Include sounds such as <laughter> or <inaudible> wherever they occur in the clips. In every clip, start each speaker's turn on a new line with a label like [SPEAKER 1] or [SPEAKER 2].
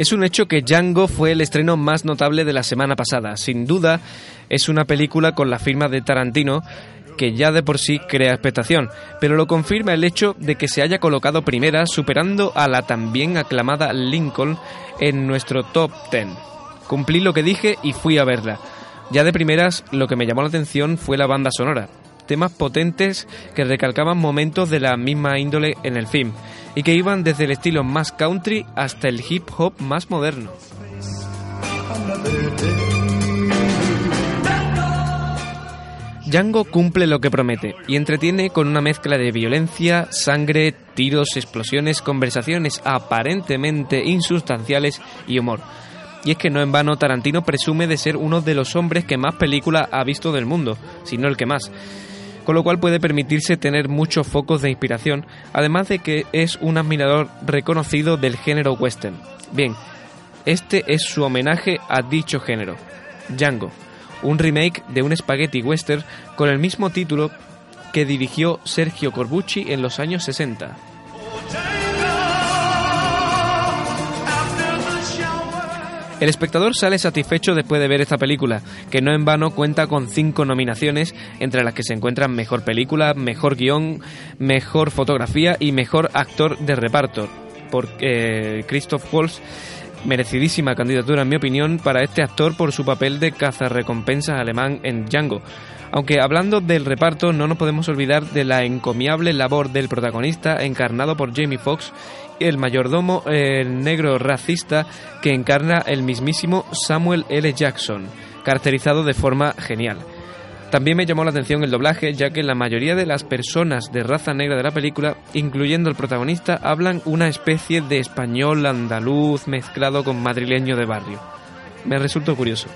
[SPEAKER 1] Es un hecho que Django fue el estreno más notable de la semana pasada. Sin duda, es una película con la firma de Tarantino que ya de por sí crea expectación, pero lo confirma el hecho de que se haya colocado primera superando a la también aclamada Lincoln en nuestro top 10. Cumplí lo que dije y fui a verla. Ya de primeras lo que me llamó la atención fue la banda sonora, temas potentes que recalcaban momentos de la misma índole en el film y que iban desde el estilo más country hasta el hip hop más moderno. Django cumple lo que promete y entretiene con una mezcla de violencia, sangre, tiros, explosiones, conversaciones aparentemente insustanciales y humor. Y es que no en vano Tarantino presume de ser uno de los hombres que más películas ha visto del mundo, si no el que más. Con lo cual puede permitirse tener muchos focos de inspiración, además de que es un admirador reconocido del género western. Bien, este es su homenaje a dicho género, Django, un remake de un spaghetti western con el mismo título que dirigió Sergio Corbucci en los años 60. El espectador sale satisfecho después de ver esta película, que no en vano cuenta con cinco nominaciones, entre las que se encuentran Mejor Película, Mejor Guión, Mejor Fotografía y Mejor Actor de Reparto, por eh, Christoph Waltz merecidísima candidatura en mi opinión para este actor por su papel de cazarrecompensas alemán en Django. Aunque hablando del reparto no nos podemos olvidar de la encomiable labor del protagonista encarnado por Jamie Foxx el mayordomo el negro racista que encarna el mismísimo Samuel L. Jackson, caracterizado de forma genial. También me llamó la atención el doblaje, ya que la mayoría de las personas de raza negra de la película, incluyendo el protagonista, hablan una especie de español andaluz mezclado con madrileño de barrio. Me resultó curioso.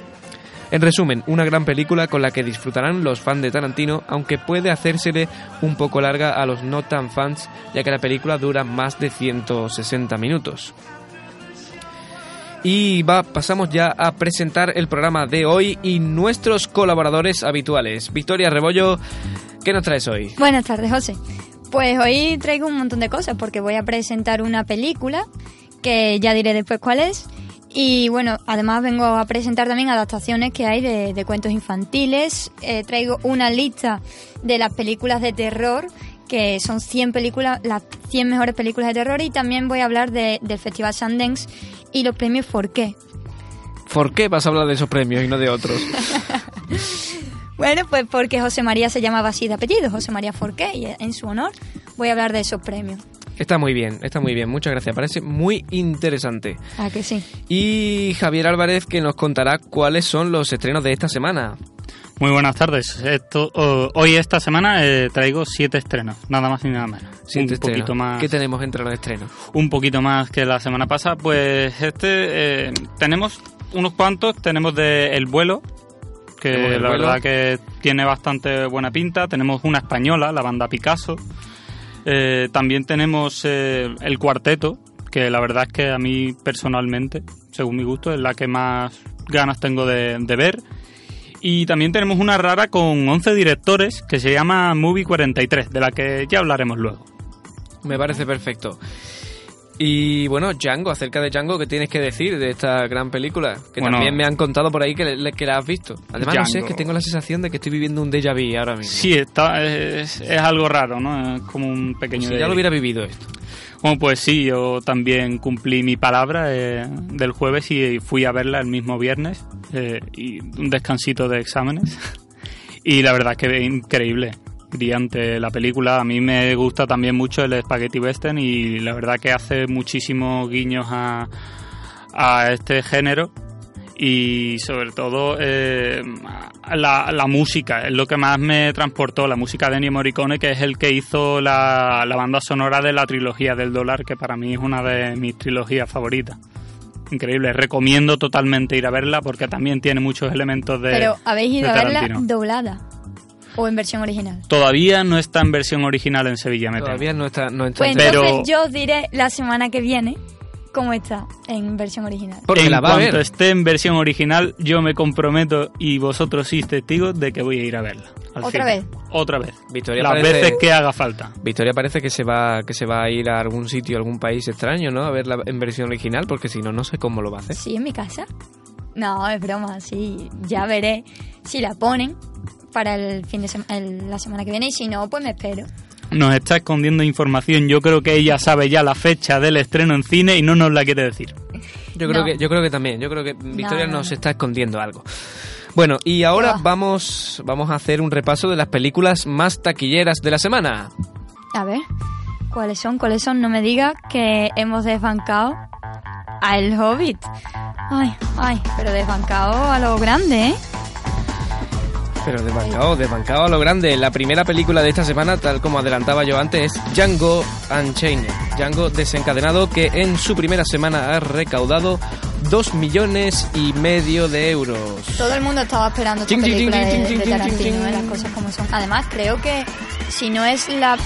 [SPEAKER 1] En resumen, una gran película con la que disfrutarán los fans de Tarantino, aunque puede hacérsele un poco larga a los no tan fans, ya que la película dura más de 160 minutos. Y va, pasamos ya a presentar el programa de hoy y nuestros colaboradores habituales. Victoria Rebollo, ¿qué nos traes hoy?
[SPEAKER 2] Buenas tardes, José. Pues hoy traigo un montón de cosas porque voy a presentar una película que ya diré después cuál es. Y bueno, además vengo a presentar también adaptaciones que hay de, cuentos infantiles. Eh, traigo una lista de las películas de terror que son 100 películas, las 100 mejores películas de terror y también voy a hablar del Festival Sundance y los premios ¿Por qué?
[SPEAKER 1] ¿Por qué vas a hablar de esos premios y no de otros? <laughs>
[SPEAKER 2] bueno, pues porque José María se llamaba así de apellido, José María Forqué, y en su honor voy a hablar de esos premios.
[SPEAKER 1] Está muy bien, está muy bien, muchas gracias, parece muy interesante.
[SPEAKER 2] Ah, que sí.
[SPEAKER 1] Y Javier Álvarez que nos contará cuáles son los estrenos de esta semana.
[SPEAKER 3] Muy buenas tardes. Esto, hoy esta semana eh, traigo siete estrenos, nada más y nada menos.
[SPEAKER 1] Siete un poquito más. ¿Qué tenemos entre los estrenos?
[SPEAKER 3] Un poquito más que la semana pasada. Pues este eh, tenemos unos cuantos. Tenemos de El vuelo, que la verdad que tiene bastante buena pinta. Tenemos una española, la banda Picasso. Eh, también tenemos el cuarteto, que la verdad es que a mí personalmente, según mi gusto, es la que más ganas tengo de, de ver. Y también tenemos una rara con 11 directores que se llama Movie 43, de la que ya hablaremos luego.
[SPEAKER 1] Me parece perfecto. Y bueno, Django, acerca de Django, ¿qué tienes que decir de esta gran película? Que también me han contado por ahí que, que la has visto. Además, no sé, es que tengo la sensación de que estoy viviendo un déjà vu ahora mismo.
[SPEAKER 3] Sí, está, es, algo raro, ¿no? Es como un pequeño...
[SPEAKER 1] Si ya lo hubiera vivido esto.
[SPEAKER 3] Bueno, pues sí, yo también cumplí mi palabra eh, del jueves y fui a verla el mismo viernes eh, y un descansito de exámenes. <laughs> y la verdad que increíble, brillante la película. A mí me gusta también mucho el Spaghetti Western y la verdad que hace muchísimos guiños a, a este género y sobre todo eh, la, la, música es lo que más me transportó, la música de Ennio Morricone, que es el que hizo la, la banda sonora de la trilogía del dólar, que para mí es una de mis trilogías favoritas. Increíble, recomiendo totalmente ir a verla porque también tiene muchos elementos de.
[SPEAKER 2] Pero habéis ido a verla doblada. ¿O en versión original?
[SPEAKER 3] Todavía no está en versión original en Sevilla, me
[SPEAKER 1] Todavía no está, no
[SPEAKER 2] está. Pues entonces yo os diré la semana que viene cómo está en versión original.
[SPEAKER 1] Porque
[SPEAKER 3] en
[SPEAKER 1] la va a
[SPEAKER 3] cuanto
[SPEAKER 1] ver.
[SPEAKER 3] esté en versión original, yo me comprometo y vosotros sois testigos de que voy a ir a verla. al
[SPEAKER 2] ¿Otra vez?
[SPEAKER 3] Otra vez.
[SPEAKER 1] Victoria
[SPEAKER 3] Las
[SPEAKER 1] parece-
[SPEAKER 3] veces que haga falta.
[SPEAKER 1] Victoria parece que se va que se va a ir a algún sitio, a algún país extraño, ¿no? A verla en versión original, porque si no, no sé cómo lo va a hacer.
[SPEAKER 2] Sí, en mi casa. No, es broma, sí. Ya veré si la ponen para el fin de sema- el- la semana que viene y si no, pues me espero.
[SPEAKER 3] Nos está escondiendo información. Yo creo que ella sabe ya la fecha del estreno en cine y no nos la quiere decir.
[SPEAKER 1] Yo creo
[SPEAKER 2] No.
[SPEAKER 1] que yo creo que también, yo creo que Victoria
[SPEAKER 2] no,
[SPEAKER 1] nos
[SPEAKER 2] no.
[SPEAKER 1] está escondiendo algo. Bueno, y ahora
[SPEAKER 2] va.
[SPEAKER 1] vamos vamos a hacer un repaso de las películas más taquilleras de la semana.
[SPEAKER 2] A ver, ¿cuáles son? ¿Cuáles son? No me digas que hemos desbancado a El Hobbit. Ay, ay, pero desbancado a lo grande, ¿eh?
[SPEAKER 1] Pero desbancado, desbancado a lo grande. La primera película de esta semana, tal como adelantaba yo antes, es Django Unchained. Django desencadenado que en su primera semana ha recaudado dos millones y medio de euros.
[SPEAKER 2] Todo el mundo estaba esperando esta película de, de Tarantino,
[SPEAKER 1] ching.
[SPEAKER 2] ¿eh? las cosas como son. Además, creo que si no es la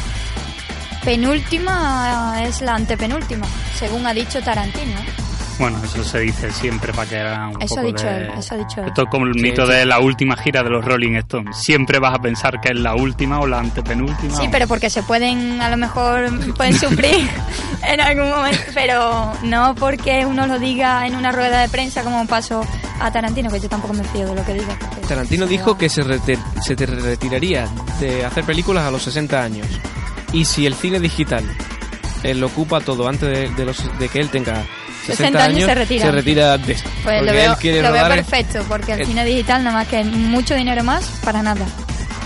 [SPEAKER 2] penúltima, es la antepenúltima, según ha dicho Tarantino.
[SPEAKER 3] Bueno, eso se dice siempre para que haga un
[SPEAKER 2] Eso
[SPEAKER 3] poco
[SPEAKER 2] ha dicho
[SPEAKER 3] de...
[SPEAKER 2] él, eso ha dicho él.
[SPEAKER 3] Esto es como el
[SPEAKER 1] Sí,
[SPEAKER 3] mito
[SPEAKER 1] sí.
[SPEAKER 3] de la última gira de los Rolling Stones. Siempre vas a pensar que es la última o la antepenúltima.
[SPEAKER 2] Sí,
[SPEAKER 3] o-
[SPEAKER 2] pero porque se pueden, a lo mejor, pueden <laughs> sufrir <laughs> en algún momento, pero no porque uno lo diga en una rueda de prensa como pasó a Tarantino, que yo tampoco me fío de lo que diga.
[SPEAKER 1] Tarantino
[SPEAKER 2] se
[SPEAKER 1] dijo
[SPEAKER 2] va.
[SPEAKER 1] que se, rete- se te retiraría de hacer películas a los 60 años. Y si el cine digital eh, lo ocupa todo antes de, de los, de que él tenga 60,
[SPEAKER 2] 60 años se retira.
[SPEAKER 1] se retira antes.
[SPEAKER 2] Pues lo
[SPEAKER 1] Porque
[SPEAKER 2] veo,
[SPEAKER 1] él quiere
[SPEAKER 2] lo veo
[SPEAKER 1] rodar-
[SPEAKER 2] perfecto, porque el
[SPEAKER 1] el-
[SPEAKER 2] cine digital nada más que mucho dinero más para nada.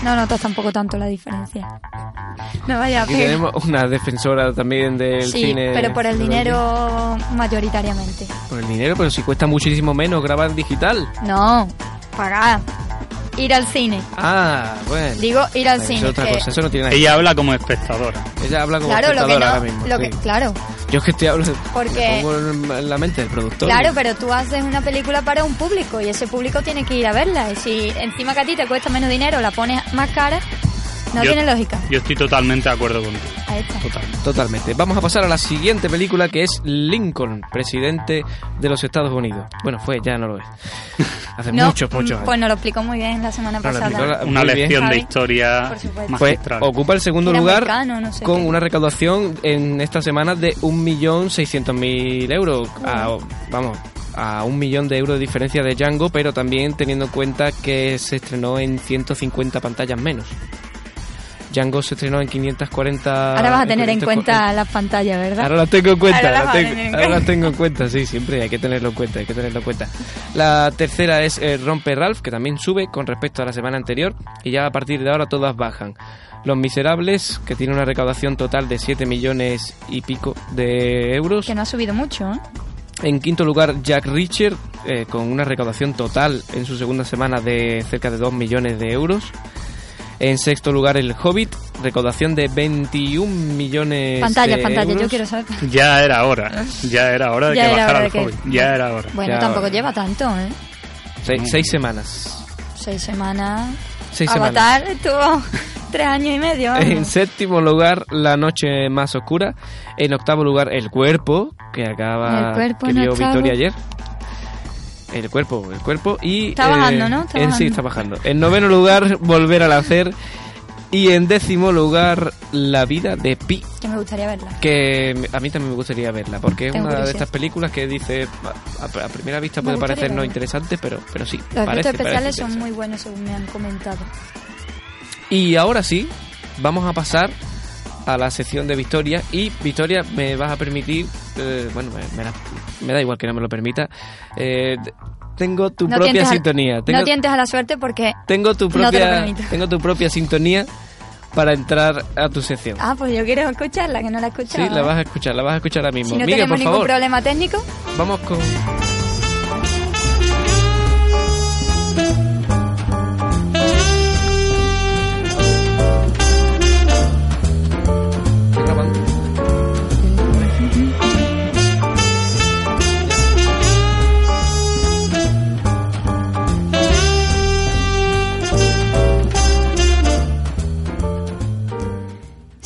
[SPEAKER 2] No notas tampoco tanto la diferencia. No vaya a
[SPEAKER 1] Aquí tenemos una defensora también del
[SPEAKER 2] Sí,
[SPEAKER 1] cine.
[SPEAKER 2] pero por el dinero mayoritariamente.
[SPEAKER 1] Por el dinero, pero si cuesta muchísimo menos grabar digital.
[SPEAKER 2] No, pagar. Ir al cine.
[SPEAKER 1] Ah, bueno.
[SPEAKER 2] Digo ir al
[SPEAKER 1] Eso
[SPEAKER 2] cine.
[SPEAKER 1] es otra
[SPEAKER 2] que-
[SPEAKER 1] cosa, eso no tiene nada que
[SPEAKER 3] Ella habla como espectadora.
[SPEAKER 1] Ella habla como
[SPEAKER 2] Claro, lo que
[SPEAKER 1] espectadora
[SPEAKER 2] no.
[SPEAKER 1] ahora mismo.
[SPEAKER 2] lo que,
[SPEAKER 1] sí.
[SPEAKER 2] claro,
[SPEAKER 1] Yo es que estoy hablando.
[SPEAKER 2] Porque-
[SPEAKER 1] pongo en- en la mente del productor.
[SPEAKER 2] claro, pero tú haces una película para un público y ese público tiene que ir a verla. Y si encima que a ti te cuesta menos dinero, la pones más cara, no
[SPEAKER 3] Yo-
[SPEAKER 2] tiene lógica.
[SPEAKER 3] Yo estoy totalmente de acuerdo contigo.
[SPEAKER 2] Ahí está.
[SPEAKER 3] Totalmente.
[SPEAKER 1] Totalmente. Vamos a pasar a la siguiente película que es Lincoln, presidente de los Estados Unidos. Bueno, fue, ya no lo es. <laughs> Hace
[SPEAKER 2] No,
[SPEAKER 1] muchos, muchos
[SPEAKER 2] mm,
[SPEAKER 1] años.
[SPEAKER 2] Pues nos lo explicó muy bien la semana pasada.
[SPEAKER 1] la-
[SPEAKER 3] Una
[SPEAKER 1] bien.
[SPEAKER 3] lección de historia
[SPEAKER 2] Por supuesto.
[SPEAKER 1] Fue-
[SPEAKER 3] magistral.
[SPEAKER 1] ocupa el segundo
[SPEAKER 2] Era
[SPEAKER 1] lugar
[SPEAKER 2] americano, no sé
[SPEAKER 1] con
[SPEAKER 2] qué.
[SPEAKER 1] una recaudación en esta semana de 1.600.000 euros. A- vamos, a un millón de euros de diferencia de Django, pero también teniendo en cuenta que se estrenó en 150 pantallas menos. Django se estrenó en 540...
[SPEAKER 2] Ahora vas a tener en
[SPEAKER 1] 540.
[SPEAKER 2] cuenta las pantallas, ¿verdad?
[SPEAKER 1] Ahora las tengo en cuenta,
[SPEAKER 2] Ahora
[SPEAKER 1] tengo-
[SPEAKER 2] en
[SPEAKER 1] ahora las
[SPEAKER 2] cuenta.
[SPEAKER 1] tengo en cuenta, sí, siempre hay que tenerlo en cuenta, hay que tenerlo en cuenta. La tercera es eh, Rompe Ralph, que también sube con respecto a la semana anterior, y ya a partir de ahora todas bajan. Los Miserables, que tiene una recaudación total de 7 millones y pico de euros.
[SPEAKER 2] Que no ha subido mucho, ¿eh?
[SPEAKER 1] En quinto lugar, Jack Reacher, eh, con una recaudación total en su segunda semana de cerca de 2 millones de euros. En sexto lugar, El Hobbit, recaudación de 21 millones
[SPEAKER 2] Pantalla,
[SPEAKER 1] de
[SPEAKER 2] pantalla, yo
[SPEAKER 1] euros.
[SPEAKER 2] quiero saber.
[SPEAKER 3] Ya era hora. Ya era hora de
[SPEAKER 2] Ya
[SPEAKER 3] que bajara el
[SPEAKER 2] que-
[SPEAKER 3] Hobbit. Ya era hora.
[SPEAKER 2] Bueno,
[SPEAKER 1] Ya,
[SPEAKER 2] tampoco lleva tanto, ¿eh?
[SPEAKER 1] Seis, seis semanas.
[SPEAKER 2] Seis semanas.
[SPEAKER 1] Seis
[SPEAKER 2] Avatar estuvo <laughs> tres años y medio. vamos.
[SPEAKER 1] En séptimo lugar, La Noche Más Oscura. En octavo lugar, El Cuerpo, que acaba
[SPEAKER 2] El Cuerpo
[SPEAKER 1] que vio
[SPEAKER 2] octavo.
[SPEAKER 1] Victoria ayer. El cuerpo, el cuerpo. Y,
[SPEAKER 2] Está bajando, ¿no? Está
[SPEAKER 1] en- sí, está bajando. En noveno lugar, Volver al Hacer. Y en décimo lugar, La Vida de Pi.
[SPEAKER 2] Que me gustaría verla.
[SPEAKER 1] Que a mí también me gustaría verla, porque es
[SPEAKER 2] Tengo
[SPEAKER 1] una de estas películas que dice, a, a primera vista
[SPEAKER 2] Me
[SPEAKER 1] puede parecer no interesante, pero, pero sí.
[SPEAKER 2] Los
[SPEAKER 1] parece,
[SPEAKER 2] efectos especiales son muy buenos, según me han comentado.
[SPEAKER 1] Y ahora sí, vamos a pasar a la sección de Victoria. Y Victoria, me vas a permitir, eh, bueno, me, me da, me da igual que no me lo permita. eh, tengo tu
[SPEAKER 2] No
[SPEAKER 1] propia
[SPEAKER 2] a-
[SPEAKER 1] sintonía. Tengo,
[SPEAKER 2] No tientes a la suerte porque...
[SPEAKER 1] tengo tu
[SPEAKER 2] no te lo
[SPEAKER 1] propia, tengo tu propia sintonía para entrar a tu sección.
[SPEAKER 2] Ah, pues yo quiero escucharla, que no la he escuchado.
[SPEAKER 1] sí, la vas a escuchar, la vas a escuchar ahora mismo.
[SPEAKER 2] Si no
[SPEAKER 1] Miguel,
[SPEAKER 2] tenemos
[SPEAKER 1] por
[SPEAKER 2] ningún
[SPEAKER 1] favor,
[SPEAKER 2] problema técnico,
[SPEAKER 1] vamos con.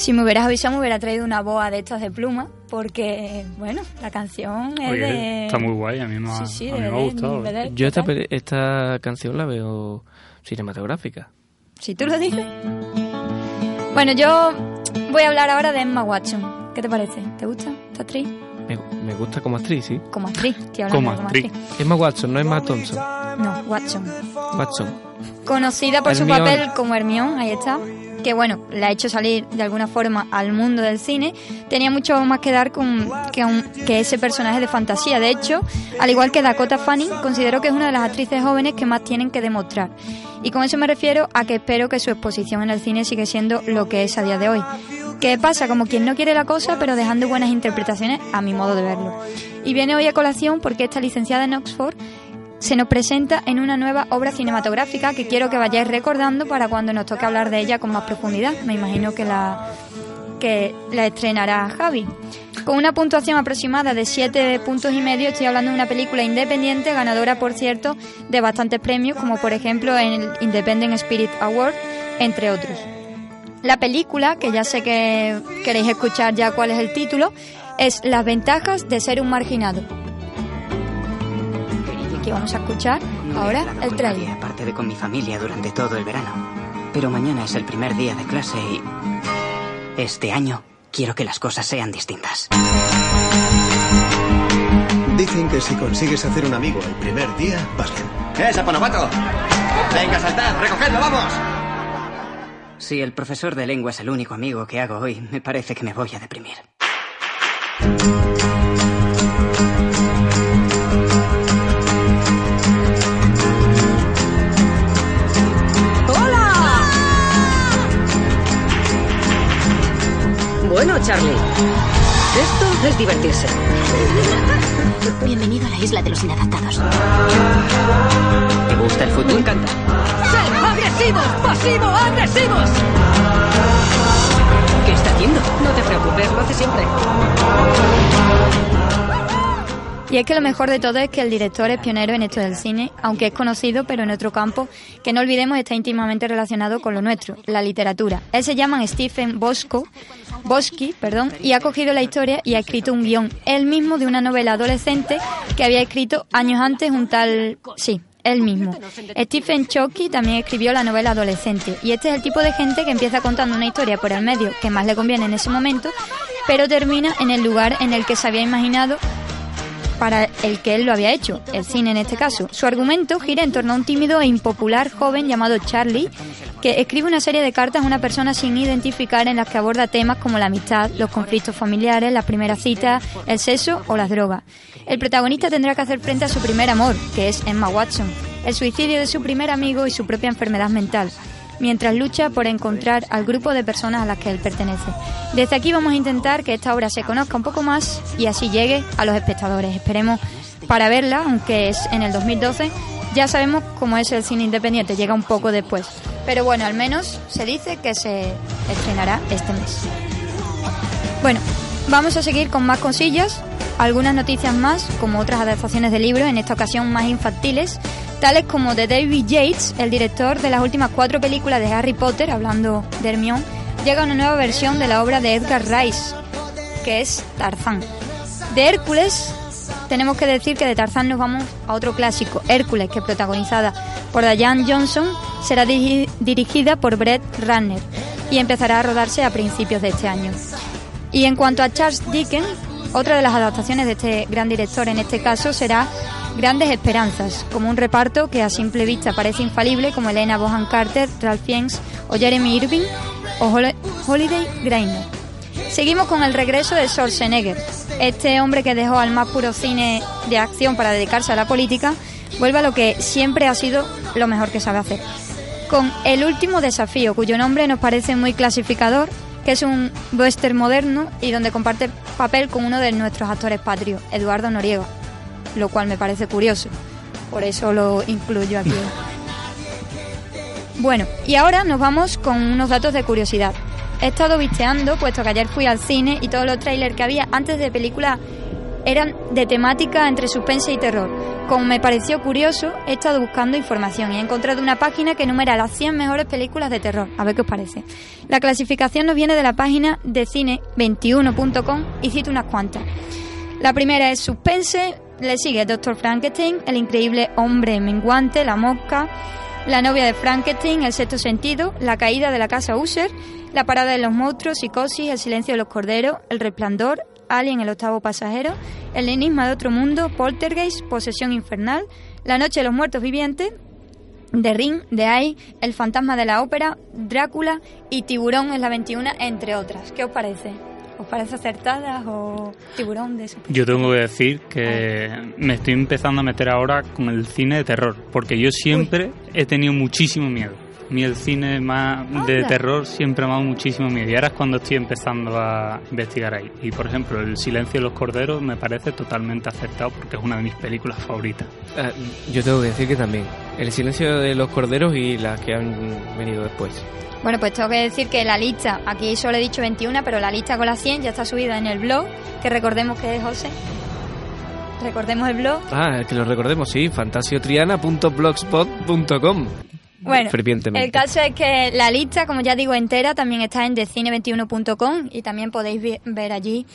[SPEAKER 2] Si me hubieras avisado me hubiera traído una boa de estas de pluma, porque, bueno, la canción es
[SPEAKER 3] Oye,
[SPEAKER 2] de...
[SPEAKER 3] Está muy guay, a mí me ha,
[SPEAKER 2] Sí, sí,
[SPEAKER 3] a mí me ha
[SPEAKER 2] deberéis-
[SPEAKER 3] gustado.
[SPEAKER 1] Yo esta, peli- esta canción la veo cinematográfica.
[SPEAKER 2] Si tú lo dices. Bueno, yo voy a hablar ahora de Emma Watson. ¿Qué te parece? ¿Te gusta esta actriz?
[SPEAKER 1] Me, me gusta como actriz, sí.
[SPEAKER 2] Como actriz, hablando
[SPEAKER 3] Como actriz.
[SPEAKER 1] Emma Watson, no Emma Thompson.
[SPEAKER 2] No, Watson.
[SPEAKER 1] Watson.
[SPEAKER 2] Conocida por su papel como Hermione, ahí está. Que bueno, la ha hecho salir de alguna forma al mundo del cine. Tenía mucho más que dar con, que, ese personaje de fantasía. De hecho, al igual que Dakota Fanning, considero que es una de las actrices jóvenes que más tienen que demostrar. Y con eso me refiero a que espero que su exposición en el cine sigue siendo lo que es a día de hoy. Que pasa como quien no quiere la cosa, pero dejando buenas interpretaciones a mi modo de verlo. Y viene hoy a colación porque esta licenciada en Oxford se nos presenta en una nueva obra cinematográfica que quiero que vayáis recordando para cuando nos toque hablar de ella con más profundidad. Me imagino que la, que la estrenará Javi. Con una puntuación aproximada de 7 puntos y medio, estoy hablando de una película independiente, ganadora, por cierto, de bastantes premios, como por ejemplo en el Independent Spirit Award, entre otros. La película, que ya sé que queréis escuchar ya cuál es el título, es Las ventajas de ser un marginado. Aquí vamos a escuchar
[SPEAKER 4] No
[SPEAKER 2] ahora el trailer.
[SPEAKER 4] aparte de con mi familia durante todo el verano. Pero mañana es el primer día de clase y... Este año quiero que las cosas sean distintas.
[SPEAKER 5] Dicen que si consigues hacer un amigo el primer día, vas bien.
[SPEAKER 6] ¡Eh, saponopato! ¡Venga, saltad! ¡Recogedlo, vamos!
[SPEAKER 4] Si el profesor de lengua es el único amigo que hago hoy, me parece que me voy a deprimir.
[SPEAKER 7] Bueno, Charlie. Esto es divertirse.
[SPEAKER 8] Bienvenido a la isla de los inadaptados.
[SPEAKER 4] ¿Te gusta el fútbol? Me encanta.
[SPEAKER 7] ¡Ser agresivos! ¡Pasivo! ¡Agresivos! ¿Qué está haciendo? No te preocupes, lo hace siempre.
[SPEAKER 2] Y es que lo mejor de todo es que el director es pionero en esto del cine, aunque es conocido, pero en otro campo, que no olvidemos está íntimamente relacionado con lo nuestro, la literatura. Él se llama Stephen Bosco, Bosky, perdón, y ha cogido la historia y ha escrito un guion, él mismo de una novela adolescente que había escrito años antes un tal... Sí, él mismo. Stephen Chucky también escribió la novela adolescente y este es el tipo de gente que empieza contando una historia por el medio que más le conviene en ese momento, pero termina en el lugar en el que se había imaginado para el que él lo había hecho, el cine en este caso. Su argumento gira en torno a un tímido e impopular joven llamado Charlie, que escribe una serie de cartas a una persona sin identificar en las que aborda temas como la amistad, los conflictos familiares, las primeras citas, el sexo o las drogas. El protagonista tendrá que hacer frente a su primer amor, que es Emma Watson, el suicidio de su primer amigo y su propia enfermedad mental mientras lucha por encontrar al grupo de personas a las que él pertenece. Desde aquí vamos a intentar que esta obra se conozca un poco más y así llegue a los espectadores. Esperemos para verla, aunque es en el 2012, ya sabemos cómo es el cine independiente, llega un poco después. Pero bueno, al menos se dice que se estrenará este mes. Bueno, vamos a seguir con más cosillas, algunas noticias más, como otras adaptaciones de libros, en esta ocasión más infantiles, tales como de David Yates, el director de las últimas cuatro películas de Harry Potter, hablando de Hermione, llega una nueva versión de la obra de Edgar Rice, que es Tarzán. De Hércules, tenemos que decir que de Tarzán nos vamos a otro clásico, Hércules, que protagonizada por Diane Johnson, será diri- dirigida por Brett Ratner y empezará a rodarse a principios de este año. Y en cuanto a Charles Dickens, otra de las adaptaciones de este gran director en este caso será Grandes Esperanzas, como un reparto que a simple vista parece infalible como Elena Bohan Carter, Ralph Fiennes o Jeremy Irving o Hol- Holiday Greiner. Seguimos con el regreso de Schwarzenegger. Este hombre que dejó al más puro cine de acción para dedicarse a la política, vuelve a lo que siempre ha sido lo mejor que sabe hacer. Con El último desafío, cuyo nombre nos parece muy clasificador, que es un western moderno y donde comparte papel con uno de nuestros actores patrios, Eduardo Noriega, lo cual me parece curioso. Por eso lo incluyo aquí. <laughs> Bueno, y ahora nos vamos con unos datos de curiosidad. He estado visteando, puesto que ayer fui al cine y todos los trailers que había antes de películas eran de temática entre suspense y terror. Como me pareció curioso, he estado buscando información y he encontrado una página que enumera las 100 mejores películas de terror. A ver qué os parece. La clasificación nos viene de la página de cine21.com y cito unas cuantas. La primera es suspense, le sigue Doctor Frankenstein, El increíble hombre menguante, La mosca, La novia de Frankenstein, El sexto sentido, La caída de la casa Usher, La parada de los monstruos, Psicosis, El silencio de los corderos, El resplandor, Alien, el octavo pasajero, El enigma de otro mundo, Poltergeist, Posesión infernal, La noche de los muertos vivientes, The Ring, The Eye, El fantasma de la ópera, Drácula y Tiburón en la 21, entre otras. ¿Qué os parece? ¿Os parece acertadas o tiburón de eso?
[SPEAKER 3] Yo tengo que decir que me estoy empezando a meter ahora con el cine de terror, porque yo siempre he tenido muchísimo miedo. A mí el cine más de
[SPEAKER 2] Anda.
[SPEAKER 3] terror siempre me ha dado muchísimo miedo y ahora es cuando estoy empezando a investigar ahí. Y por ejemplo, El silencio de los corderos me parece totalmente acertado porque es una de mis películas favoritas.
[SPEAKER 1] Ah, yo tengo que decir que también. El silencio de los corderos y las que han venido después.
[SPEAKER 2] Bueno, pues tengo que decir que la lista, aquí solo he dicho 21, pero la lista con las 100 ya está subida en el blog, que recordemos que es José. Recordemos el blog.
[SPEAKER 1] Ah, que lo recordemos, sí, fantasiotriana.blogspot.com.
[SPEAKER 2] Bueno, el caso es que la lista, como ya digo, entera también está en decine21.com y también podéis ver allí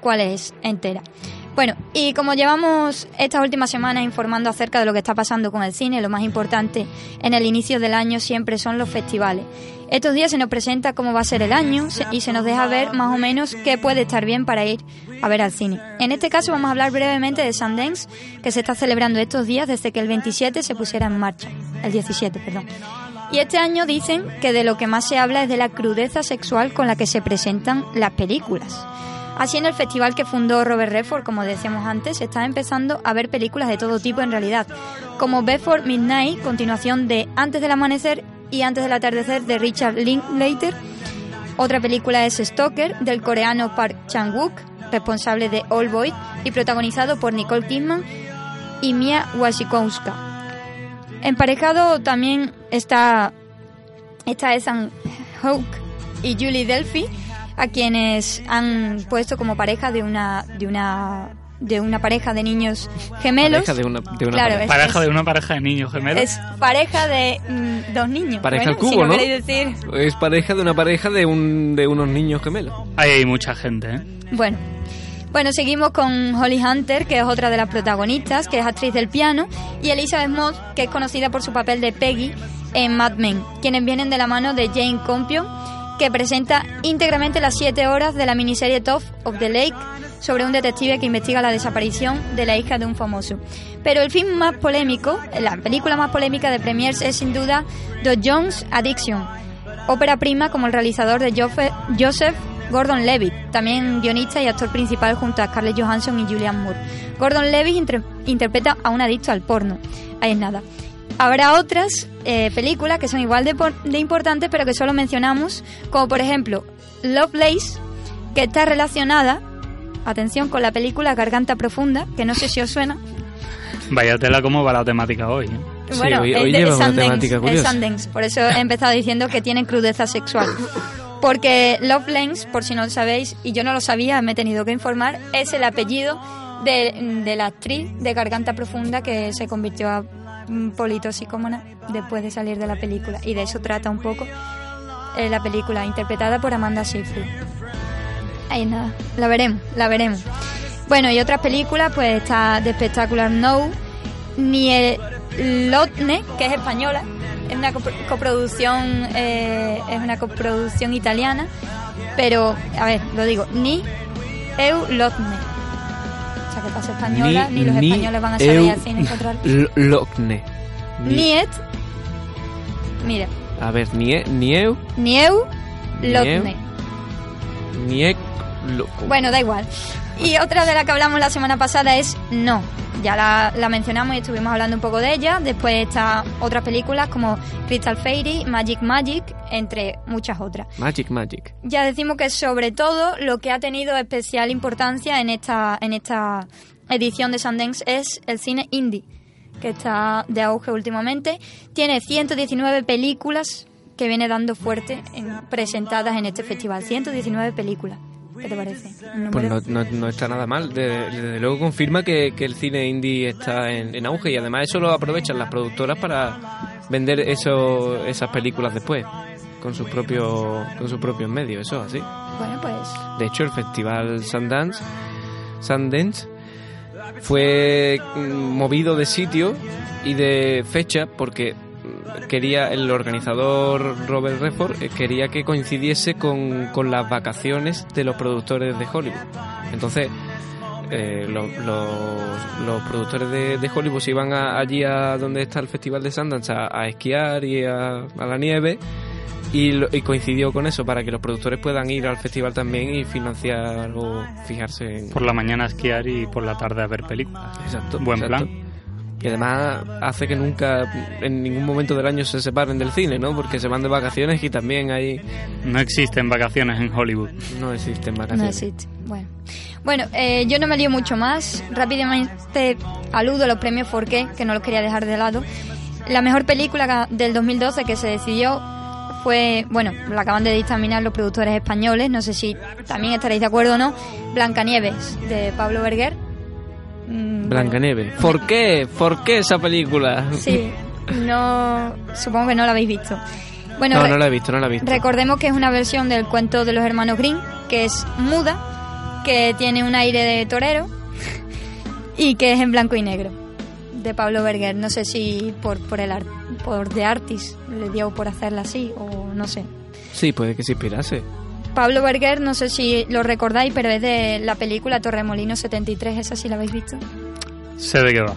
[SPEAKER 2] cuál es entera. Bueno, y como llevamos estas últimas semanas informando acerca de lo que está pasando con el cine, lo más importante en el inicio del año siempre son los festivales. Estos días se nos presenta cómo va a ser el año y se nos deja ver más o menos qué puede estar bien para ir a ver al cine. En este caso vamos a hablar brevemente de Sundance, que se está celebrando estos días desde que el 27 se pusiera en marcha. El 17, perdón. Y este año dicen que de lo que más se habla es de la crudeza sexual con la que se presentan las películas. Así en el festival que fundó Robert Redford, como decíamos antes, se está empezando a ver películas de todo tipo en realidad, como Bedford Midnight, continuación de Antes del amanecer y Antes del atardecer de Richard Linklater. Otra película es Stalker, del coreano Park Chan-wook, responsable de All Boy y protagonizado por Nicole Kidman y Mia Wasikowska. Emparejado también está, está Ethan Hawke y Julie Delphi, a quienes han puesto como pareja de una de una de una pareja de niños gemelos.
[SPEAKER 1] Pareja de una, de una
[SPEAKER 2] Claro,
[SPEAKER 1] pareja.
[SPEAKER 2] es-
[SPEAKER 3] Pareja de una pareja de niños gemelos.
[SPEAKER 2] Es pareja de mm, dos niños.
[SPEAKER 1] Pareja
[SPEAKER 2] Bueno,
[SPEAKER 1] al cubo,
[SPEAKER 2] si
[SPEAKER 1] ¿no?
[SPEAKER 2] decir.
[SPEAKER 1] Es pareja de una pareja de, un, de unos niños gemelos.
[SPEAKER 3] Ahí hay mucha gente, ¿eh?
[SPEAKER 2] Bueno. Bueno, seguimos con Holly Hunter, que es otra de las protagonistas, que es actriz del piano, y Elizabeth Moss, que es conocida por su papel de Peggy en Mad Men, quienes vienen de la mano de Jane Campion, que presenta íntegramente las siete horas de la miniserie Top of the Lake sobre un detective que investiga la desaparición de la hija de un famoso. Pero el film más polémico, la película más polémica de Premiers es sin duda The Jones Addiction, ópera prima como el realizador de Joseph Gordon Levitt, también guionista y actor principal junto a Scarlett Johansson y Julianne Moore. Gordon Levitt inter- interpreta a un adicto al porno. Ahí es nada. Habrá otras eh, películas que son igual de, por- de importantes, pero que solo mencionamos, como por ejemplo Lovelace, que está relacionada, atención, con la película Garganta Profunda, que no sé si os suena.
[SPEAKER 3] Vaya tela cómo va la temática hoy, ¿eh?
[SPEAKER 1] Sí,
[SPEAKER 2] Bueno,
[SPEAKER 1] hoy-
[SPEAKER 2] es
[SPEAKER 1] hoy
[SPEAKER 2] de
[SPEAKER 1] lleva una
[SPEAKER 2] Sundance,
[SPEAKER 1] temática
[SPEAKER 2] es
[SPEAKER 1] curiosa.
[SPEAKER 2] Sundance, por eso he empezado diciendo que tienen crudeza sexual. Porque Lovelace, por si no lo sabéis, y yo no lo sabía, me he tenido que informar, es el apellido de, de la actriz de Garganta Profunda que se convirtió a politoxicómana después de salir de la película. Y de eso trata un poco eh, la película, interpretada por Amanda Seyfried. Ahí nada, la veremos, la veremos. Bueno, y otras películas, pues está The Spectacular No, ni el Lotne, que es española, es una copro- coproducción, eh, es una coproducción italiana, pero, a ver, lo digo, ni Eu Lotne. Que pasa española, ni, los españoles van a
[SPEAKER 1] eu
[SPEAKER 2] al cine encontrar.
[SPEAKER 1] l- Locne. Ni-
[SPEAKER 2] Niet, mira,
[SPEAKER 1] a ver, ni, e- ni eu,
[SPEAKER 2] ni Eu
[SPEAKER 1] Ni
[SPEAKER 2] Lotne.
[SPEAKER 1] ni e- lo-
[SPEAKER 2] Bueno, da igual. Y otra de la que hablamos la semana pasada es No. Ya la, la mencionamos y estuvimos hablando un poco de ella. Después está otras películas como Crystal Fairy, Magic Magic, entre muchas otras.
[SPEAKER 1] Magic, Magic.
[SPEAKER 2] Ya decimos que sobre todo lo que ha tenido especial importancia en esta, en esta edición de Sundance es el cine indie, que está de auge últimamente. Tiene 119 películas que viene dando fuerte en- presentadas en este festival. 119 películas. ¿Qué te parece?
[SPEAKER 1] Pues no, no- no está nada mal. De- desde luego confirma que, que el cine indie está en, en auge y además eso lo aprovechan las productoras para vender eso, esas películas después con sus propios con sus propios medios. Eso es así.
[SPEAKER 2] Bueno, pues
[SPEAKER 1] De hecho, el festival Sundance, Sundance fue mm, movido de sitio y de fecha porque quería el organizador Robert Redford eh, quería que coincidiese con, con las vacaciones de los productores de Hollywood. Entonces, eh, lo- los, los productores de, de Hollywood se iban a- allí a donde está el festival de Sundance a, a esquiar y a, a la nieve y, lo- y coincidió con eso para que los productores puedan ir al festival también y financiar o fijarse en...
[SPEAKER 3] Por la mañana a esquiar y por la tarde a ver películas.
[SPEAKER 1] Exacto.
[SPEAKER 3] Buen
[SPEAKER 1] exacto.
[SPEAKER 3] plan.
[SPEAKER 1] Y además hace que nunca, en ningún momento del año se separen del cine, ¿no? Porque se van de vacaciones y también ahí
[SPEAKER 3] No existen vacaciones en Hollywood.
[SPEAKER 1] no existen
[SPEAKER 2] no
[SPEAKER 1] vacaciones.
[SPEAKER 2] existe. Bueno, bueno eh, yo no me lío mucho más. Rápidamente aludo a los premios Forqué, que no los quería dejar de lado. La mejor película del 2012 que se decidió fue, bueno, lo acaban de dictaminar los productores españoles, no sé si también estaréis de acuerdo o no, Blancanieves, de Pablo Berger. Mm,
[SPEAKER 1] Blancanieves. ¿Por qué? ¿Por qué esa película?
[SPEAKER 2] Sí, no, supongo que no la habéis visto. Bueno,
[SPEAKER 1] no, no la he visto, no la he visto.
[SPEAKER 2] recordemos que es una versión del cuento de los hermanos Grimm, que es muda, que tiene un aire de torero <laughs> y que es en blanco y negro, de Pablo Berger. No sé si por, por el por The Artist le dio por hacerla así o no sé.
[SPEAKER 1] Sí, puede que se inspirase.
[SPEAKER 2] Pablo Berger, no sé si lo recordáis, pero es de la película Torremolino 73, esa sí la habéis visto.
[SPEAKER 3] Sé de qué va.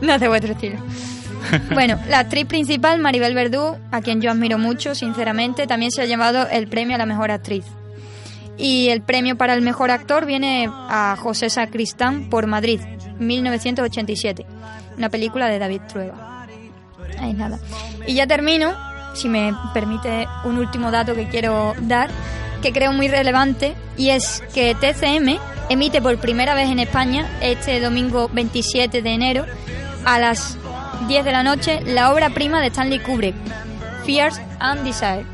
[SPEAKER 2] No es de vuestro estilo. <laughs> Bueno, la actriz principal, Maribel Verdú, a quien yo admiro mucho, sinceramente, también se ha llevado el premio a la mejor actriz. Y el premio para el mejor actor viene a José Sacristán por Madrid, 1987, una película de David Trueba. Ahí nada. Y ya termino, si me permite un último dato que quiero dar, que creo muy relevante, y es que TCM emite por primera vez en España este domingo 27 de enero a las 10 de la noche la obra prima de Stanley Kubrick, Fears and Desire,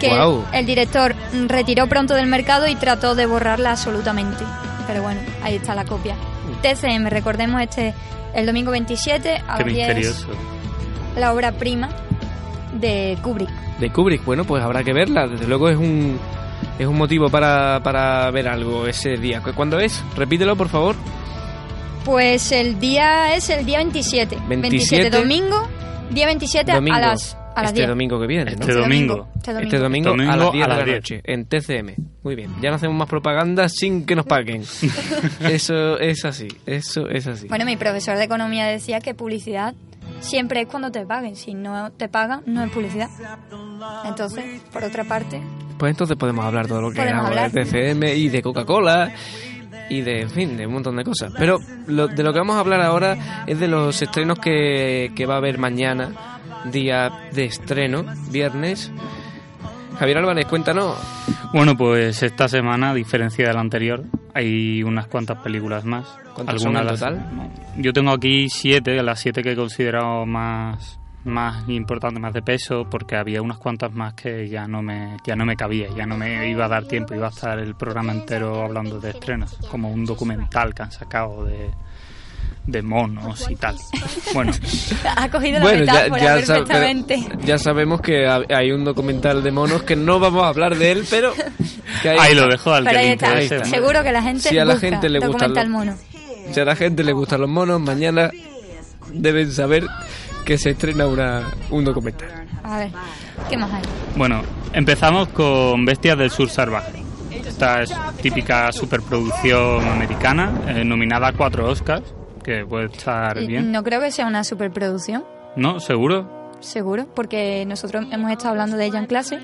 [SPEAKER 2] que el director retiró pronto del mercado y trató de borrarla absolutamente. Pero bueno, ahí está la copia. TCM, recordemos este el domingo 27 a
[SPEAKER 3] Qué
[SPEAKER 2] las 10
[SPEAKER 3] misterioso.
[SPEAKER 2] la obra prima de Kubrick.
[SPEAKER 1] De Kubrick, bueno, pues habrá que verla. Desde luego es un es un motivo para, para ver algo ese día. ¿Cu- ¿Cuándo es? Repítelo, por favor.
[SPEAKER 2] Pues el día es el día 27.
[SPEAKER 1] 27,
[SPEAKER 2] domingo, día 27
[SPEAKER 1] Domingo.
[SPEAKER 2] a las
[SPEAKER 1] este
[SPEAKER 2] 10.
[SPEAKER 1] domingo que viene, ¿no?
[SPEAKER 3] Este domingo.
[SPEAKER 2] Este domingo.
[SPEAKER 1] Este domingo,
[SPEAKER 3] Domingo
[SPEAKER 1] a las 10
[SPEAKER 3] a
[SPEAKER 1] de la
[SPEAKER 3] 10.
[SPEAKER 1] noche en TCM. Muy bien, ya no hacemos más propaganda sin que nos paguen. <laughs> eso es así, eso es así.
[SPEAKER 2] Bueno, mi profesor de economía decía que publicidad siempre es cuando te paguen. Si no te pagan, no es publicidad. Entonces, por otra parte,
[SPEAKER 1] Pues entonces podemos hablar todo lo que
[SPEAKER 2] Podemos
[SPEAKER 1] queramos de TCM y de Coca-Cola y de, en fin, de un montón de cosas. Pero lo- de lo que vamos a hablar ahora es de los estrenos que, que va a haber mañana, día de estreno, viernes. Javier Álvarez, cuéntanos.
[SPEAKER 3] Bueno, pues esta semana, a diferencia de la anterior, hay unas cuantas películas más.
[SPEAKER 1] ¿Cuántas son en total?
[SPEAKER 3] Yo tengo aquí siete, las siete que he considerado más más importantes, más de peso, porque había unas cuantas más que ya no me ya no me cabía, ya no me iba a dar tiempo, iba a estar el programa entero hablando de estrenos, como un documental que han sacado de de monos y tal. Bueno, <laughs>
[SPEAKER 2] ha cogido la
[SPEAKER 1] Bueno, ya,
[SPEAKER 2] metáfora
[SPEAKER 1] ya,
[SPEAKER 2] perfectamente.
[SPEAKER 1] ya sabemos que ha- hay un documental de monos que no vamos a hablar de él, pero que hay-
[SPEAKER 3] ahí lo dejo al
[SPEAKER 2] Pero
[SPEAKER 3] que
[SPEAKER 2] ahí
[SPEAKER 3] le.
[SPEAKER 2] Seguro que la gente
[SPEAKER 1] Si a la gente le gustan
[SPEAKER 2] documental
[SPEAKER 1] los-
[SPEAKER 2] mono.
[SPEAKER 1] Si a la gente le gustan los monos, mañana deben saber que se estrena una, un documental.
[SPEAKER 2] A ver, ¿qué más hay?
[SPEAKER 3] Bueno, empezamos con Bestias del Sur Salvaje. Esta es típica superproducción americana, eh, nominada a cuatro Oscars, que puede estar
[SPEAKER 2] Y
[SPEAKER 3] bien.
[SPEAKER 2] No creo que sea una superproducción,
[SPEAKER 3] ¿No? ¿Seguro?
[SPEAKER 2] seguro, porque nosotros hemos estado hablando de ella en clase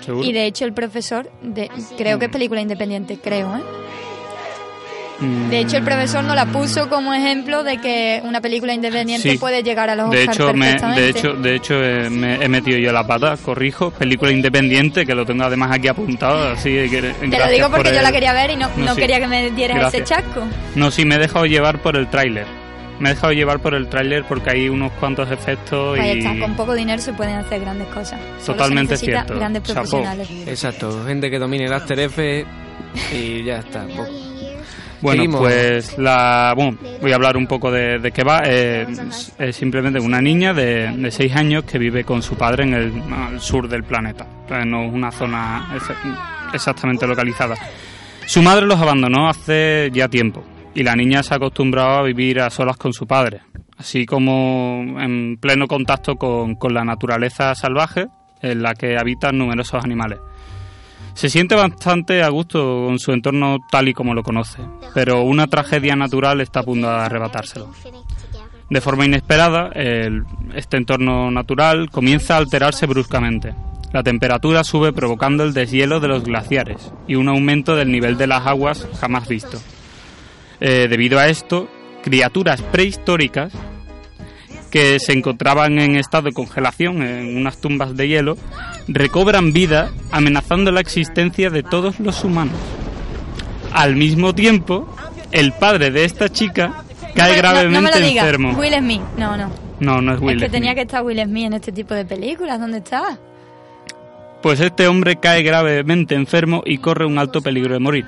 [SPEAKER 3] ¿Seguro?
[SPEAKER 2] y de hecho el profesor, de, creo que es película independiente, creo, ¿eh? De hecho el profesor nos la puso como ejemplo de que una película independiente
[SPEAKER 3] Sí.
[SPEAKER 2] puede llegar a los
[SPEAKER 3] de hecho, me, de hecho, de hecho eh, me he metido yo la pata, corrijo, película independiente, que lo tengo además aquí apuntado, así que
[SPEAKER 2] Te lo digo porque yo la quería ver y no,
[SPEAKER 3] No,
[SPEAKER 2] no
[SPEAKER 3] sí.
[SPEAKER 2] quería que me dieras
[SPEAKER 3] Gracias.
[SPEAKER 2] ese chasco.
[SPEAKER 3] No, sí, me he dejado llevar por el tráiler. Me he dejado llevar por el tráiler porque hay unos cuantos efectos
[SPEAKER 2] Ahí
[SPEAKER 3] y...
[SPEAKER 2] está, con poco dinero se pueden hacer grandes cosas. Solo
[SPEAKER 3] Totalmente
[SPEAKER 2] se
[SPEAKER 3] cierto.
[SPEAKER 2] grandes profesionales.
[SPEAKER 1] Exacto, gente que domine el After Effects y ya está. Pues,
[SPEAKER 3] Bueno,
[SPEAKER 1] Seguimos.
[SPEAKER 3] pues la, bueno, voy a hablar un poco de, de qué va. Eh, es, simplemente una niña de, de 6 años que vive con su padre en el al sur del planeta. No es una zona ex- exactamente localizada. Su madre los abandonó hace ya tiempo y la niña se ha acostumbrado a vivir a solas con su padre, así como en pleno contacto con, con la naturaleza salvaje en la que habitan numerosos animales. Se siente bastante a gusto con su entorno tal y como lo conoce, pero una tragedia natural está a punto de arrebatárselo. De forma inesperada, este entorno natural comienza a alterarse bruscamente. La temperatura sube provocando el deshielo de los glaciares y un aumento del nivel de las aguas jamás visto. Eh, debido a esto, criaturas prehistóricas que se encontraban en estado de congelación en unas tumbas de hielo recobran vida amenazando la existencia de todos los humanos. Al mismo tiempo, el padre de esta chica cae
[SPEAKER 2] No,
[SPEAKER 3] gravemente
[SPEAKER 2] no me lo digas.
[SPEAKER 3] enfermo.
[SPEAKER 2] Will Smith. No, no.
[SPEAKER 3] No, no es Will
[SPEAKER 2] es que tenía que estar Will Smith en este tipo de películas. ¿Dónde está?
[SPEAKER 3] Pues este hombre cae gravemente enfermo y corre un alto peligro de morir.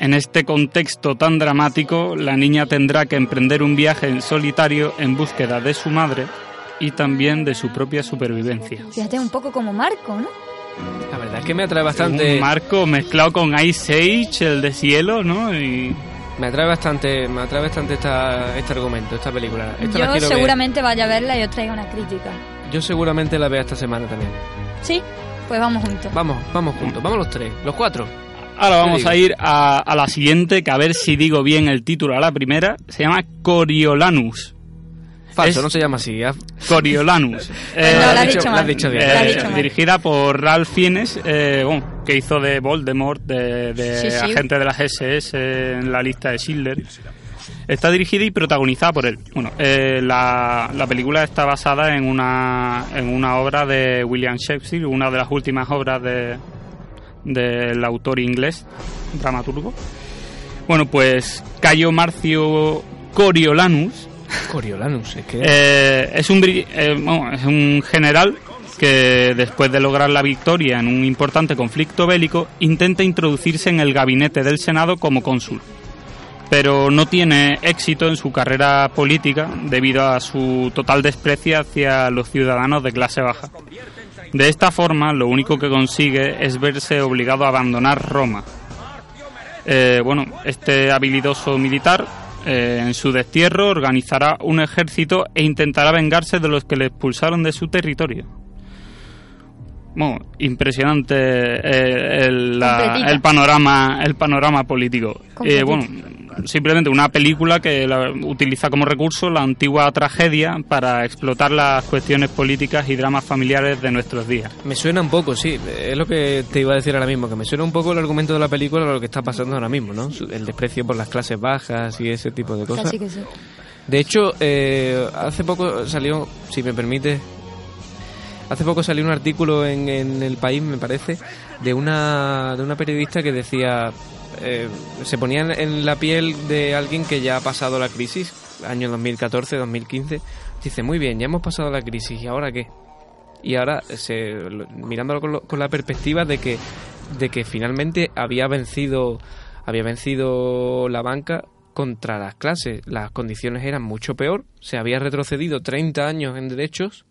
[SPEAKER 3] En este contexto tan dramático, la niña tendrá que emprender un viaje en solitario en búsqueda de su madre y también de su propia supervivencia.
[SPEAKER 2] Fíjate, un poco como Marco, ¿no?
[SPEAKER 1] la verdad es que me atrae bastante.
[SPEAKER 3] Un marco mezclado con Ice Age, el de cielo, ¿no? Y
[SPEAKER 1] Me atrae bastante, me atrae bastante esta, este argumento, esta película. Esta la
[SPEAKER 2] Yo
[SPEAKER 1] ver.
[SPEAKER 2] seguramente vaya a verla y os traiga una crítica.
[SPEAKER 1] Yo seguramente la vea esta semana también.
[SPEAKER 2] ¿Sí? Pues vamos juntos.
[SPEAKER 1] Vamos, vamos juntos, vamos los tres, los cuatro.
[SPEAKER 3] Ahora vamos a ir a, a la siguiente, que a ver si digo bien el título a la primera. Se llama Coriolanus.
[SPEAKER 1] Falso,
[SPEAKER 3] Es-
[SPEAKER 1] no se llama así. <laughs> ¿eh?
[SPEAKER 3] Coriolanus.
[SPEAKER 2] Pues no,
[SPEAKER 3] Eh,
[SPEAKER 2] lo has
[SPEAKER 1] dicho- lo has dicho bien.
[SPEAKER 3] Eh,
[SPEAKER 2] Lo has dicho mal.
[SPEAKER 3] dirigida por Ralph Fiennes, eh, bueno, que hizo de Voldemort, de, de
[SPEAKER 2] Sí, sí.
[SPEAKER 3] agente de las SS en la lista de Schindler. Está dirigida y protagonizada por él. Bueno, eh, la, la película está basada en una, en una obra de William Shakespeare, una de las últimas obras de, del autor inglés, dramaturgo. Bueno, pues Cayo Marcio Coriolanus
[SPEAKER 1] Coriolanus, es que.
[SPEAKER 3] eh, es, un, eh, bueno, es un general que después de lograr la victoria en un importante conflicto bélico intenta introducirse en el gabinete del Senado como cónsul. Pero no tiene éxito en su carrera política debido a su total desprecio hacia los ciudadanos de clase baja. De esta forma, lo único que consigue es verse obligado a abandonar Roma. Eh, bueno, este habilidoso militar, eh, en su destierro, organizará un ejército e intentará vengarse de los que le expulsaron de su territorio. Bueno, impresionante eh, el, la-
[SPEAKER 2] Completita.
[SPEAKER 3] el panorama el panorama político. Bueno, simplemente una película que la- utiliza como recurso la antigua tragedia para explotar las cuestiones políticas y dramas familiares de nuestros días.
[SPEAKER 1] Me suena un poco, sí. Es lo que te iba a decir ahora mismo, que me suena un poco el argumento de la película a lo que está pasando ahora mismo, ¿no? El desprecio por las clases bajas y ese tipo de cosas.
[SPEAKER 2] Casi que sí.
[SPEAKER 1] De hecho, eh, hace poco salió, si me permite, hace poco salió un artículo en, en El País, me parece, de una, de una periodista que decía, eh, se ponía en- la piel de alguien que ya ha pasado la crisis, año 2014, 2015. Dice, muy bien, ya hemos pasado la crisis, ¿y ahora qué? Y ahora, se, lo- mirándolo con, lo- con la perspectiva de que, de que finalmente había vencido, había vencido la banca contra las clases. Las condiciones eran mucho peor, se había retrocedido 30 años en derechos,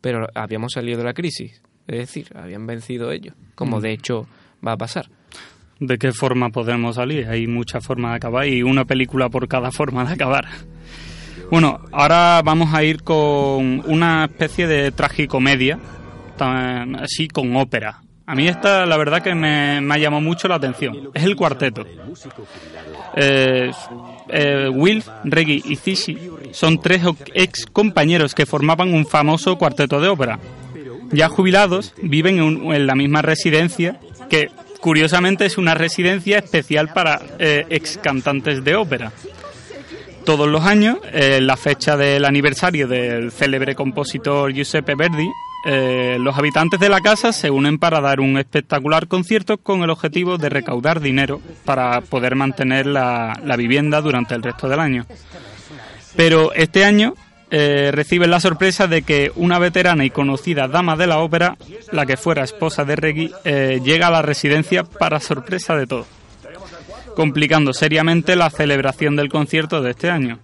[SPEAKER 1] pero habíamos salido de la crisis. Es decir, habían vencido ellos, como de hecho va a pasar.
[SPEAKER 3] ¿De qué forma podemos salir? Hay muchas formas de acabar y una película por cada forma de acabar. Bueno, ahora vamos a ir con una especie de tragicomedia, así con ópera. A mí esta, la verdad que me, me ha llamado mucho la atención. Es el cuarteto. Eh, eh, Wilf, Reggie y Zizi son tres ex compañeros que formaban un famoso cuarteto de ópera. Ya jubilados, viven en la misma residencia que, curiosamente, es una residencia especial para eh, ex cantantes de ópera. Todos los años, eh, en la fecha del aniversario del célebre compositor Giuseppe Verdi, eh, los habitantes de la casa se unen para dar un espectacular concierto con el objetivo de recaudar dinero para poder mantener la, la vivienda durante el resto del año. Pero este año eh, reciben la sorpresa de que una veterana y conocida dama de la ópera, la que fuera esposa de Reggie, eh, llega a la residencia para sorpresa de todos. complicando seriamente la celebración del concierto de este año.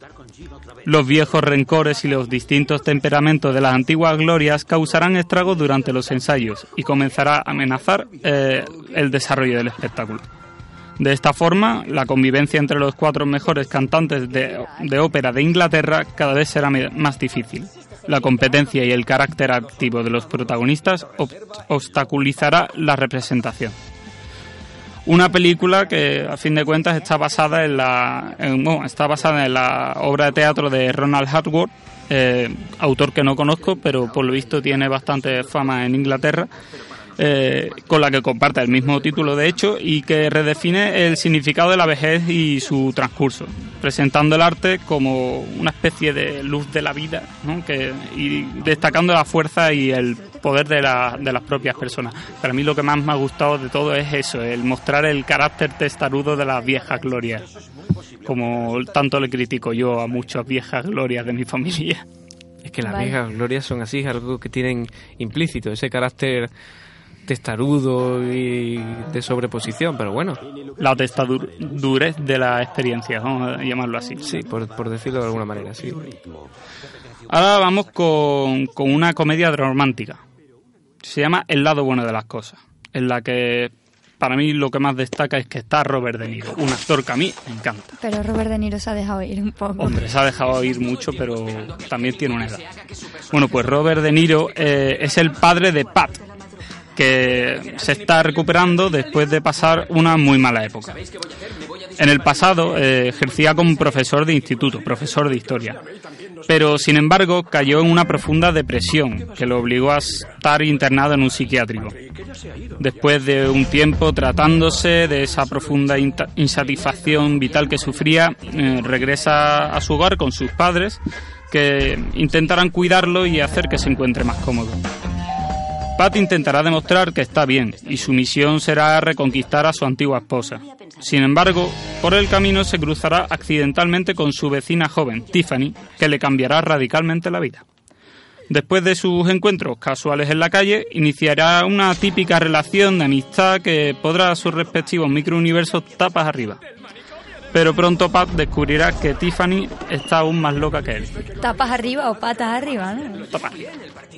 [SPEAKER 3] Los viejos rencores y los distintos temperamentos de las antiguas glorias causarán estragos durante los ensayos y comenzará a amenazar eh, el desarrollo del espectáculo. De esta forma, la convivencia entre los cuatro mejores cantantes de, de ópera de Inglaterra cada vez será más difícil. La competencia y el carácter activo de los protagonistas ob- obstaculizará la representación. Una película que, a fin de cuentas, está basada en la, está basada en la obra de teatro de Ronald Hartworth, eh, autor que no conozco, pero por lo visto tiene bastante fama en Inglaterra, eh, con la que comparte el mismo título de hecho y que redefine el significado de la vejez y su transcurso, presentando el arte como una especie de luz de la vida ¿no? que, y destacando la fuerza y el poder de, la- de las propias personas. Para mí lo que más me ha gustado de todo es eso, el mostrar el carácter testarudo de las viejas glorias, como tanto le critico yo a muchas viejas glorias de mi familia.
[SPEAKER 1] Es que las
[SPEAKER 2] Vale.
[SPEAKER 1] viejas glorias son así, algo que tienen implícito, ese carácter testarudo y de sobreposición, pero bueno,
[SPEAKER 3] La testadurez de la experiencia, vamos a llamarlo así.
[SPEAKER 1] sí, por, por decirlo de alguna manera, sí.
[SPEAKER 3] Ahora vamos con, con una comedia romántica. Se llama El lado bueno de las cosas, en la que para mí lo que más destaca es que está Robert De Niro, un actor que a mí me encanta.
[SPEAKER 2] Pero Robert De Niro se ha dejado ir un poco.
[SPEAKER 3] Hombre, se ha dejado ir mucho, pero también tiene una edad. Bueno, pues Robert De Niro eh, es el padre de Pat, que se está recuperando después de pasar una muy mala época. En el pasado eh, ejercía como profesor de instituto, profesor de historia. Pero, sin embargo, cayó en una profunda depresión que lo obligó a estar internado en un psiquiátrico. Después de un tiempo tratándose de esa profunda insatisfacción vital que sufría, eh, regresa a su hogar con sus padres, que intentarán cuidarlo y hacer que se encuentre más cómodo. Pat intentará demostrar que está bien y su misión será reconquistar a su antigua esposa. Sin embargo, por el camino se cruzará accidentalmente con su vecina joven, Tiffany, que le cambiará radicalmente la vida. Después de sus encuentros casuales en la calle, iniciará una típica relación de amistad que podrá a sus respectivos microuniversos tapas arriba. Pero pronto Pat descubrirá que Tiffany está aún más loca que él.
[SPEAKER 2] Tapas arriba o patas arriba, ¿no?
[SPEAKER 3] Tapas arriba.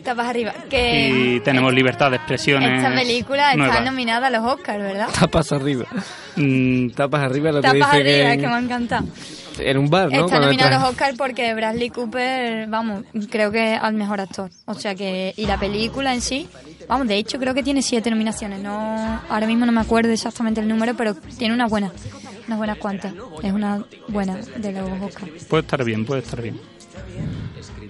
[SPEAKER 2] Tapas arriba. Que
[SPEAKER 3] Y tenemos libertad de expresiones.
[SPEAKER 2] esta película está
[SPEAKER 3] nuevas.
[SPEAKER 2] nominada a los Oscars, ¿verdad?
[SPEAKER 1] Tapas arriba.
[SPEAKER 3] Mm,
[SPEAKER 1] Tapas arriba lo que
[SPEAKER 2] Tapas
[SPEAKER 1] dice
[SPEAKER 2] arriba,
[SPEAKER 1] que
[SPEAKER 2] es que me ha encantado.
[SPEAKER 1] en un bar, ¿no?
[SPEAKER 2] Está
[SPEAKER 1] Cuando
[SPEAKER 2] nominado a los Oscars porque Bradley Cooper, vamos, creo que al mejor actor. O sea que, y la película en sí, vamos, de hecho creo que tiene siete nominaciones. No, ahora mismo no me acuerdo exactamente el número, pero tiene unas buenas, unas buenas cuantas. Es una buena de los Oscars.
[SPEAKER 3] Puede estar bien, puede estar bien.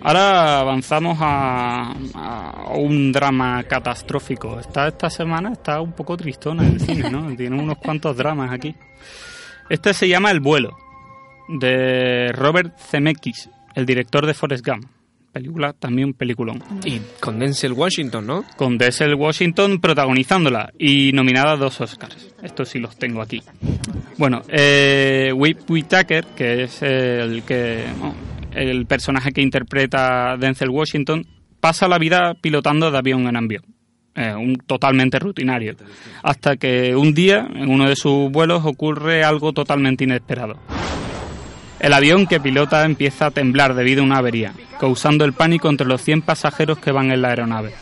[SPEAKER 3] Ahora avanzamos a, a un drama catastrófico. Esta, esta semana está un poco tristona el cine, ¿no? <laughs> Tiene unos cuantos dramas aquí. Este se llama El vuelo, de Robert Zemeckis, el director de Forrest Gump. Película, también un peliculón.
[SPEAKER 1] Y con Denzel Washington, ¿no?
[SPEAKER 3] Con Denzel Washington protagonizándola y nominada a dos Oscars. Estos sí los tengo aquí. Bueno, eh, Whip Whitaker, que es el que el personaje que interpreta Denzel Washington, pasa la vida pilotando de avión en avión. Un totalmente rutinario. Hasta que un día, en uno de sus vuelos, ocurre algo totalmente inesperado. El avión que pilota empieza a temblar debido a una avería, causando el pánico entre los 100 pasajeros que van en la aeronave.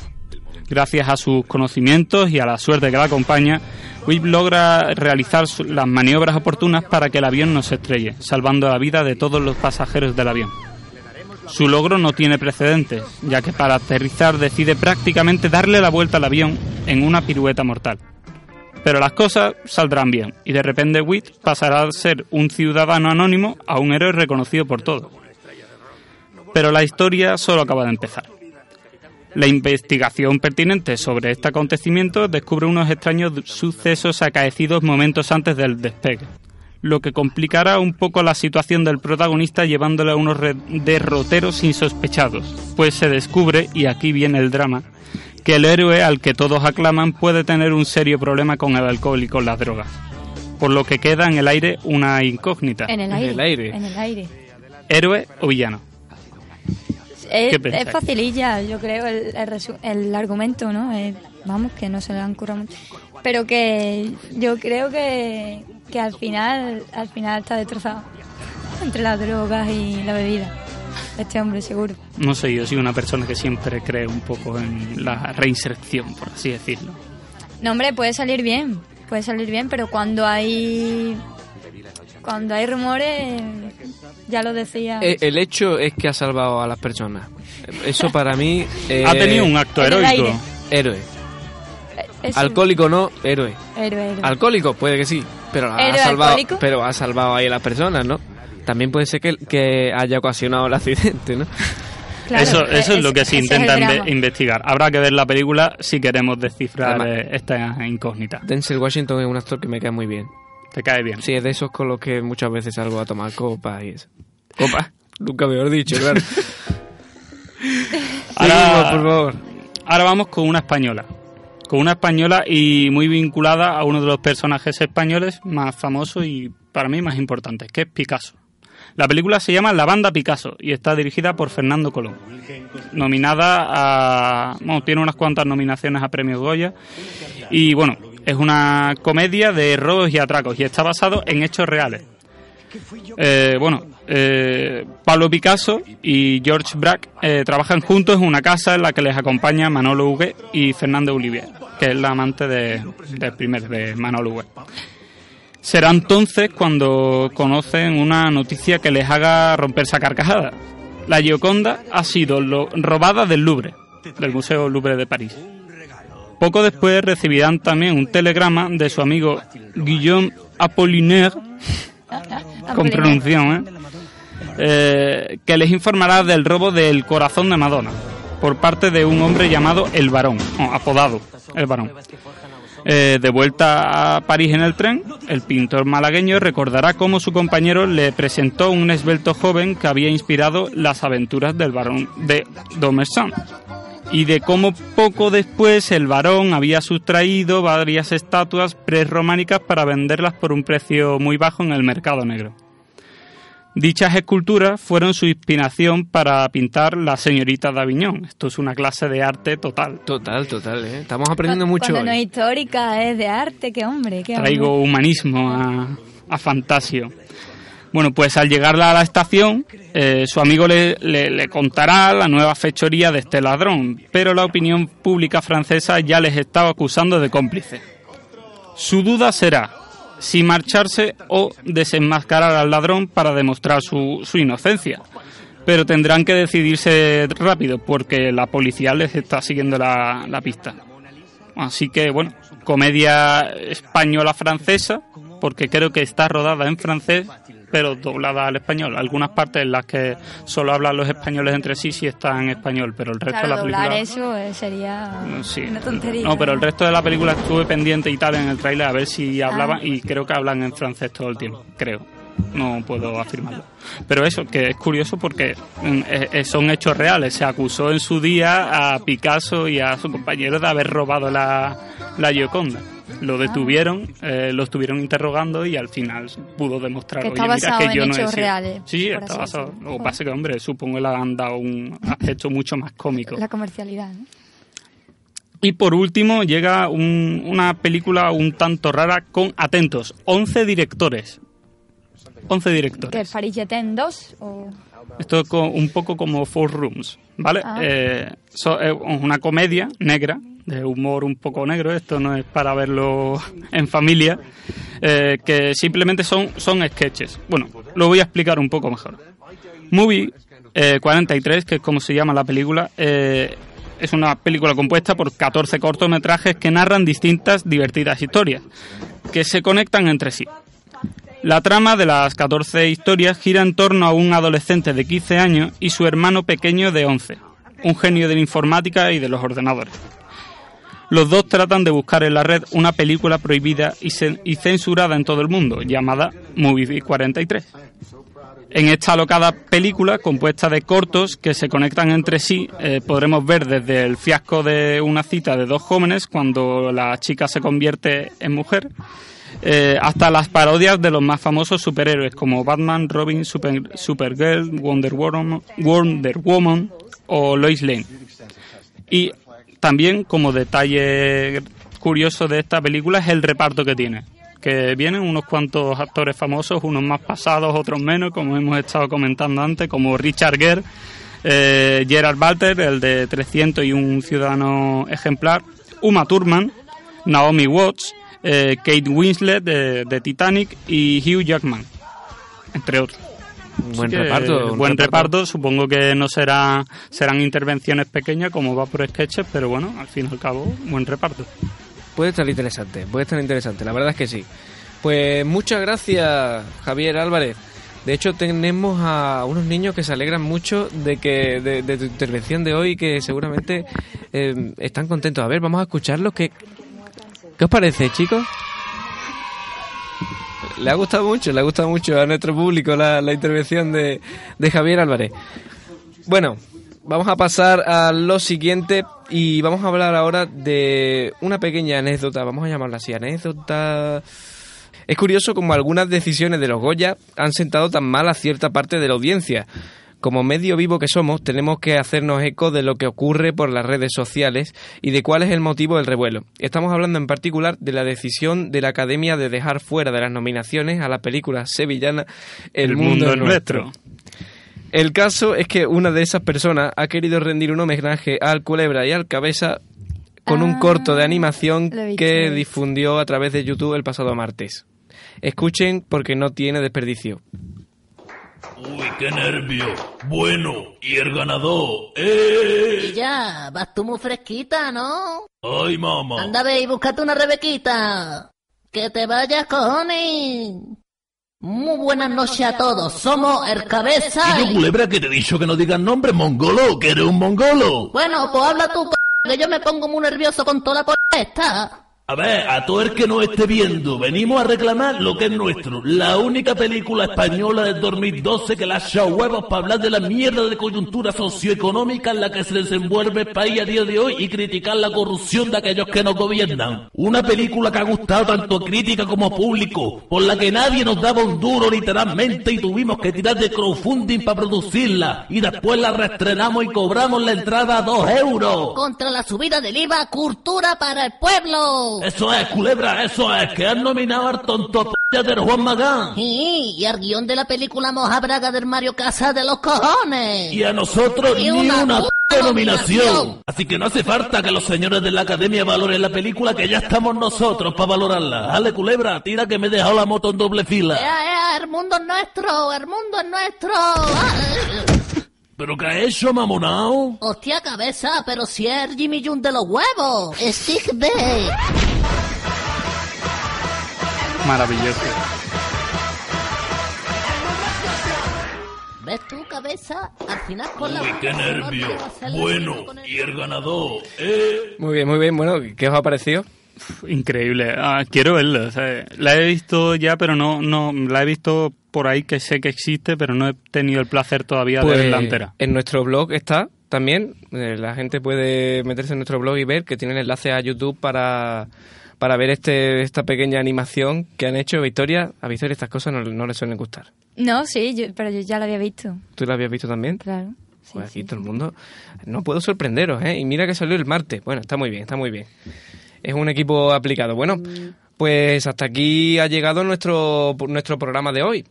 [SPEAKER 3] Gracias a sus conocimientos y a la suerte que la acompaña, Whip logra realizar las maniobras oportunas para que el avión no se estrelle, salvando la vida de todos los pasajeros del avión. Su logro no tiene precedentes, ya que para aterrizar decide prácticamente darle la vuelta al avión en una pirueta mortal. Pero las cosas saldrán bien, y de repente Whit pasará a ser un ciudadano anónimo a un héroe reconocido por todos. Pero la historia solo acaba de empezar. La investigación pertinente sobre este acontecimiento descubre unos extraños sucesos acaecidos momentos antes del despegue, lo que complicará un poco la situación del protagonista llevándole a unos derroteros insospechados, pues se descubre, y aquí viene el drama, que el héroe al que todos aclaman puede tener un serio problema con el alcohol y con las drogas, por lo que queda en el aire una incógnita,
[SPEAKER 2] En el
[SPEAKER 1] En
[SPEAKER 2] aire.
[SPEAKER 1] el aire.
[SPEAKER 2] En el aire.
[SPEAKER 3] héroe o villano.
[SPEAKER 2] Es, es facililla, yo creo, el, el argumento, ¿no? Eh, vamos, que no se le han curado mucho. Pero que yo creo que, que al final, al final está destrozado entre las drogas y la bebida. Este hombre, seguro.
[SPEAKER 3] No sé, yo soy una persona que siempre cree un poco en la reinserción, por así decirlo.
[SPEAKER 2] No, hombre, puede salir bien, puede salir bien, pero cuando hay cuando hay rumores, ya lo decía.
[SPEAKER 1] Eh, el hecho es que ha salvado a las personas. Eso para mí. eh, <laughs>
[SPEAKER 3] ha tenido un acto heroico.
[SPEAKER 1] Héroe.
[SPEAKER 2] Es un
[SPEAKER 1] Alcohólico no, héroe.
[SPEAKER 2] héroe, héroe.
[SPEAKER 1] Alcohólico, puede que sí. Pero ha
[SPEAKER 2] ¿Héroe
[SPEAKER 1] salvado.
[SPEAKER 2] alcohólico?
[SPEAKER 1] Pero ha salvado ahí a las personas, ¿no? También puede ser que, que haya ocasionado el accidente, ¿no?
[SPEAKER 2] Claro,
[SPEAKER 3] eso, eso es, lo que se intenta investigar. Habrá que ver la película si queremos descifrar
[SPEAKER 1] Además-
[SPEAKER 3] eh, esta incógnita.
[SPEAKER 1] Denzel Washington es un actor que me cae muy bien.
[SPEAKER 3] ¿Te cae bien?
[SPEAKER 1] Sí, es de esos con los que muchas veces salgo a tomar copas y eso. ¿Copas? <laughs> Nunca mejor dicho, claro. <laughs>
[SPEAKER 3] Ahora-
[SPEAKER 1] por favor.
[SPEAKER 3] Ahora vamos con una española. Con una española y muy vinculada a uno de los personajes españoles más famosos y para mí más importantes, que es Picasso. La película se llama La banda Picasso y está dirigida por Fernando Colón. Nominada a... Bueno, tiene unas cuantas nominaciones a premios Goya. Y bueno, es una comedia de robos y atracos y está basado en hechos reales. Eh, bueno, eh, Pablo Picasso y George Braque eh, trabajan juntos en una casa en la que les acompaña Manolo Huguet y Fernando Olivier, que es la amante de, del primer, de Manolo Huguet. Será entonces cuando conocen una noticia que les haga romperse a carcajada. La Gioconda ha sido robada del Louvre, del Museo Louvre de París. Poco después recibirán también un telegrama de su amigo Guillaume Apollinaire con pronunciación, ¿eh? Eh, que les informará del robo del corazón de Madonna por parte de un hombre llamado El Varón, o apodado El Varón. Eh, de vuelta a París en el tren, el pintor malagueño recordará cómo su compañero le presentó un esbelto joven que había inspirado las aventuras del varón de Domersan y de cómo poco después el varón había sustraído varias estatuas prerrománicas para venderlas por un precio muy bajo en el mercado negro. Dichas esculturas fueron su inspiración para pintar La señorita de Aviñón. Esto es una clase de arte total.
[SPEAKER 1] Total, total, ¿eh? Estamos aprendiendo mucho.
[SPEAKER 2] Cuando no es histórica, es de arte, qué hombre, qué
[SPEAKER 3] Traigo
[SPEAKER 2] hombre.
[SPEAKER 3] humanismo a, a Fantasio. Bueno, pues al llegar a la estación, eh, su amigo le, le- contará la nueva fechoría de este ladrón, pero la opinión pública francesa ya les estaba acusando de cómplice. Su duda será si marcharse o desenmascarar al ladrón para demostrar su, su inocencia. Pero tendrán que decidirse rápido porque la policía les está siguiendo la, la pista. Así que, bueno, comedia española-francesa, porque creo que está rodada en francés, pero doblada al español. Algunas partes en las que solo hablan los españoles entre sí sí están en español, pero el resto
[SPEAKER 2] Claro,
[SPEAKER 3] de la película...
[SPEAKER 2] eso eh, sería
[SPEAKER 3] Sí.
[SPEAKER 2] una tontería.
[SPEAKER 3] No, pero el resto de la película estuve pendiente y tal en el tráiler a ver si hablaban
[SPEAKER 2] Ah.
[SPEAKER 3] y creo que hablan en francés todo el tiempo, creo. No puedo afirmarlo. Pero eso, que es curioso porque mm, eh, eh, son hechos reales. Se acusó en su día a Picasso y a su compañero de haber robado la, la Gioconda. Lo detuvieron, eh, lo estuvieron interrogando y al final pudo demostrar
[SPEAKER 2] Que
[SPEAKER 3] "Oye,
[SPEAKER 2] está
[SPEAKER 3] mira,
[SPEAKER 2] basado
[SPEAKER 3] que
[SPEAKER 2] en
[SPEAKER 3] yo no he
[SPEAKER 2] hechos
[SPEAKER 3] sido".
[SPEAKER 2] reales,
[SPEAKER 3] Sí, está basado. Lo que pasa que, hombre, supongo que le han dado un aspecto mucho más cómico.
[SPEAKER 2] La comercialidad, ¿no?
[SPEAKER 3] Y por último llega un- una película un tanto rara con, atentos, 11 directores. 11
[SPEAKER 2] Que
[SPEAKER 3] directores.
[SPEAKER 2] es Paris Jetem 2 o...
[SPEAKER 3] Esto es un poco como Four Rooms, ¿vale?
[SPEAKER 2] Ah.
[SPEAKER 3] Eh, so- es una comedia negra, de humor un poco negro, esto no es para verlo en familia, eh, que simplemente son, son sketches. Bueno, lo voy a explicar un poco mejor. Movie eh, 43, que es como se llama la película, eh, es una película compuesta por 14 cortometrajes que narran distintas divertidas historias, que se conectan entre sí. La trama de las 14 historias gira en torno a un adolescente de 15 años y su hermano pequeño de 11, un genio de la informática y de los ordenadores. Los dos tratan de buscar en la red una película prohibida y, cen- y censurada en todo el mundo, llamada Movie 43. En esta alocada película, compuesta de cortos que se conectan entre sí, eh, podremos ver desde el fiasco de una cita de dos jóvenes cuando la chica se convierte en mujer, eh, hasta las parodias de los más famosos superhéroes como Batman, Robin, Super- Supergirl, Wonder Woman, Wonder Woman o Lois Lane. Y también, como detalle curioso de esta película, es el reparto que tiene. que vienen unos cuantos actores famosos, unos más pasados, otros menos, como hemos estado comentando antes, como Richard Gere, eh, Gerard Butler, el de 300 y un ciudadano ejemplar, Uma Thurman, Naomi Watts, eh, Kate Winslet de, de Titanic y Hugh Jackman, entre otros.
[SPEAKER 1] Un buen reparto. un
[SPEAKER 3] buen reparto. Supongo que no será, serán intervenciones pequeñas como va por sketches, pero bueno, al fin y al cabo, buen reparto.
[SPEAKER 1] Puede estar interesante, puede estar interesante, la verdad es que sí. Pues muchas gracias, Javier Álvarez. De hecho, tenemos a unos niños que se alegran mucho de que de, de tu intervención de hoy, que seguramente eh, están contentos. A ver, vamos a escucharlos. ¿Qué, ¿Qué os parece, chicos? Le ha gustado mucho, le ha gustado mucho a nuestro público la, la intervención de, Javier Álvarez. Bueno, vamos a pasar a lo siguiente y vamos a hablar ahora de una pequeña anécdota, vamos a llamarla así, anécdota... Es curioso como algunas decisiones de los Goya han sentado tan mal a cierta parte de la audiencia. Como medio vivo que somos, tenemos que hacernos eco de lo que ocurre por las redes sociales y de cuál es el motivo del revuelo. Estamos hablando en particular de la decisión de la Academia de dejar fuera de las nominaciones a la película sevillana El, mundo, es nuestro. El caso es que una de esas personas ha querido rendir un homenaje al Culebra y al Cabeza con un
[SPEAKER 2] Ah,
[SPEAKER 1] corto de animación
[SPEAKER 2] he visto,
[SPEAKER 1] que difundió a través de YouTube el pasado martes. Escuchen porque no tiene desperdicio.
[SPEAKER 8] Uy, qué nervio. Bueno, y el ganador. ¡Eh!
[SPEAKER 9] Y ya, vas tú muy fresquita, ¿no?
[SPEAKER 8] ¡Ay, mamá!
[SPEAKER 9] Anda, ve y búscate una Rebequita. Que te vayas, cojones. Muy buenas noches a todos. Somos el cabeza.
[SPEAKER 8] Y yo, culebra, que te he dicho que no digas nombre, mongolo, que eres un mongolo.
[SPEAKER 9] Bueno, pues habla tú, c- que yo me pongo muy nervioso con toda la p esta.
[SPEAKER 8] A ver, a todo el que nos esté viendo, venimos a reclamar lo que es nuestro. La única película española del 2012 que le ha echado huevos para hablar de la mierda de coyuntura socioeconómica en la que se desenvuelve el país a día de hoy y criticar la corrupción de aquellos que nos gobiernan. Una película que ha gustado tanto a crítica como público, por la que nadie nos daba un duro literalmente y tuvimos que tirar de crowdfunding para producirla. Y después la reestrenamos y cobramos la entrada a dos euros.
[SPEAKER 9] Contra la subida del IVA, cultura para el pueblo.
[SPEAKER 8] Eso es, culebra, eso es, que han nominado al tonto p- del Juan Magán.
[SPEAKER 9] Sí, y al guion de la película Moja Braga del Mario Casa de los cojones.
[SPEAKER 8] Y a nosotros
[SPEAKER 9] Ni
[SPEAKER 8] ni
[SPEAKER 9] una
[SPEAKER 8] p-
[SPEAKER 9] nominación.
[SPEAKER 8] nominación. Así que no hace falta que los señores de la academia valoren la película, que ya estamos nosotros para valorarla. Dale, culebra, tira que me he dejado la moto en doble fila.
[SPEAKER 9] Ea, ea, el mundo es nuestro, el mundo es nuestro. Ah, <laughs>
[SPEAKER 8] ¿Pero qué ha hecho, mamonao?
[SPEAKER 9] Hostia cabeza, pero si es Jimmy Jun de los huevos. Stick B.
[SPEAKER 3] Maravilloso.
[SPEAKER 9] ¿Ves tú, cabeza? Al final con la...
[SPEAKER 8] Uy, qué nervio. Bueno, y el ganador, ¿eh?
[SPEAKER 1] Muy bien, muy bien. Bueno, ¿qué os ha parecido?
[SPEAKER 3] Increíble. Ah, quiero verla. o sea, la he visto ya, pero no, no, la he visto por ahí que sé que existe, pero no he tenido el placer todavía de verla entera.
[SPEAKER 1] Pues, en nuestro blog está también. eh, la gente puede meterse en nuestro blog y ver que tienen enlace a YouTube para, para ver este esta pequeña animación que han hecho. Victoria, a Victoria estas cosas no, no le suelen gustar.
[SPEAKER 2] No, sí, yo- pero yo ya lo había visto,
[SPEAKER 1] ¿Tú la habías visto también?
[SPEAKER 2] claro. Sí,
[SPEAKER 1] Pues aquí
[SPEAKER 2] sí.
[SPEAKER 1] todo el mundo. No puedo sorprenderos, ¿eh? Y mira que salió el martes. Bueno, está muy bien, está muy bien. Es un equipo aplicado. Bueno, pues hasta aquí ha llegado nuestro, nuestro programa de hoy.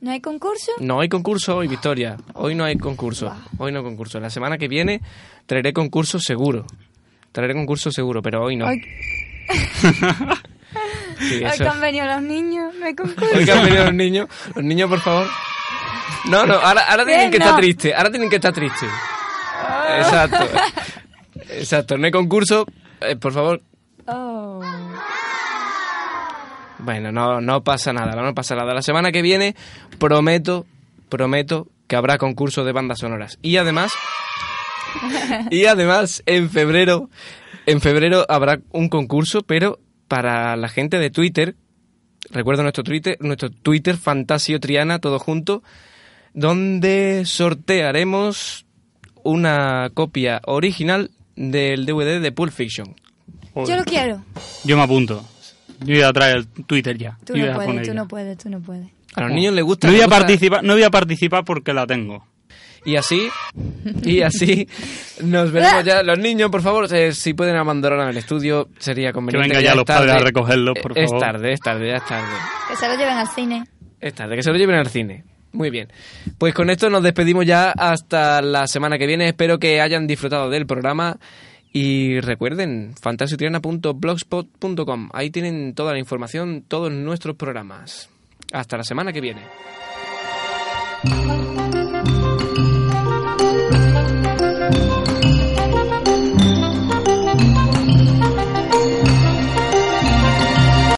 [SPEAKER 2] ¿No hay concurso?
[SPEAKER 1] No hay concurso hoy, Victoria. Hoy no hay concurso. Hoy no hay concurso. La semana que viene traeré concurso seguro. Traeré concurso seguro, pero hoy no.
[SPEAKER 2] Hoy, <laughs>
[SPEAKER 1] Sí,
[SPEAKER 2] hoy que han venido los niños, concurso.
[SPEAKER 1] Hoy que han venido los niños. Los niños, por favor. No, no, ahora, ahora tienen que
[SPEAKER 2] no.
[SPEAKER 1] estar tristes. Ahora tienen que estar tristes. Exacto. Exacto. No hay concurso. Eh, por favor.
[SPEAKER 2] Oh.
[SPEAKER 1] Bueno, no, no pasa nada, no pasa nada. La semana que viene prometo, prometo que habrá concurso de bandas sonoras. Y además, y además en febrero, en febrero habrá un concurso, pero para la gente de Twitter. Recuerdo nuestro Twitter, nuestro Twitter Fantasio Triana, todo junto, donde sortearemos una copia original del DVD de Pulp Fiction.
[SPEAKER 2] Yo lo quiero.
[SPEAKER 3] Yo me apunto. Yo voy a traer el Twitter ya.
[SPEAKER 2] Tú no puedes, tú
[SPEAKER 3] ya.
[SPEAKER 2] no puedes, tú no puedes.
[SPEAKER 1] A los niños les gusta.
[SPEAKER 3] No voy a
[SPEAKER 1] gusta-
[SPEAKER 3] participar, no voy a participar porque la tengo.
[SPEAKER 1] Y así, y así nos veremos <laughs> ya. Los niños, por favor, eh, si pueden abandonar el estudio, sería
[SPEAKER 3] Que
[SPEAKER 1] conveniente.
[SPEAKER 3] venga ya
[SPEAKER 1] es
[SPEAKER 3] los padres a recogerlos, por
[SPEAKER 1] Es
[SPEAKER 3] favor.
[SPEAKER 1] tarde, es tarde, ya es tarde.
[SPEAKER 2] Que se lo lleven al cine.
[SPEAKER 1] Es tarde, que se lo lleven al cine. Muy bien. Pues con esto nos despedimos ya hasta la semana que viene. Espero que hayan disfrutado del programa. Y recuerden, fantasiotriana.blogspot.com. Ahí tienen toda la información, todos nuestros programas. Hasta la semana que viene.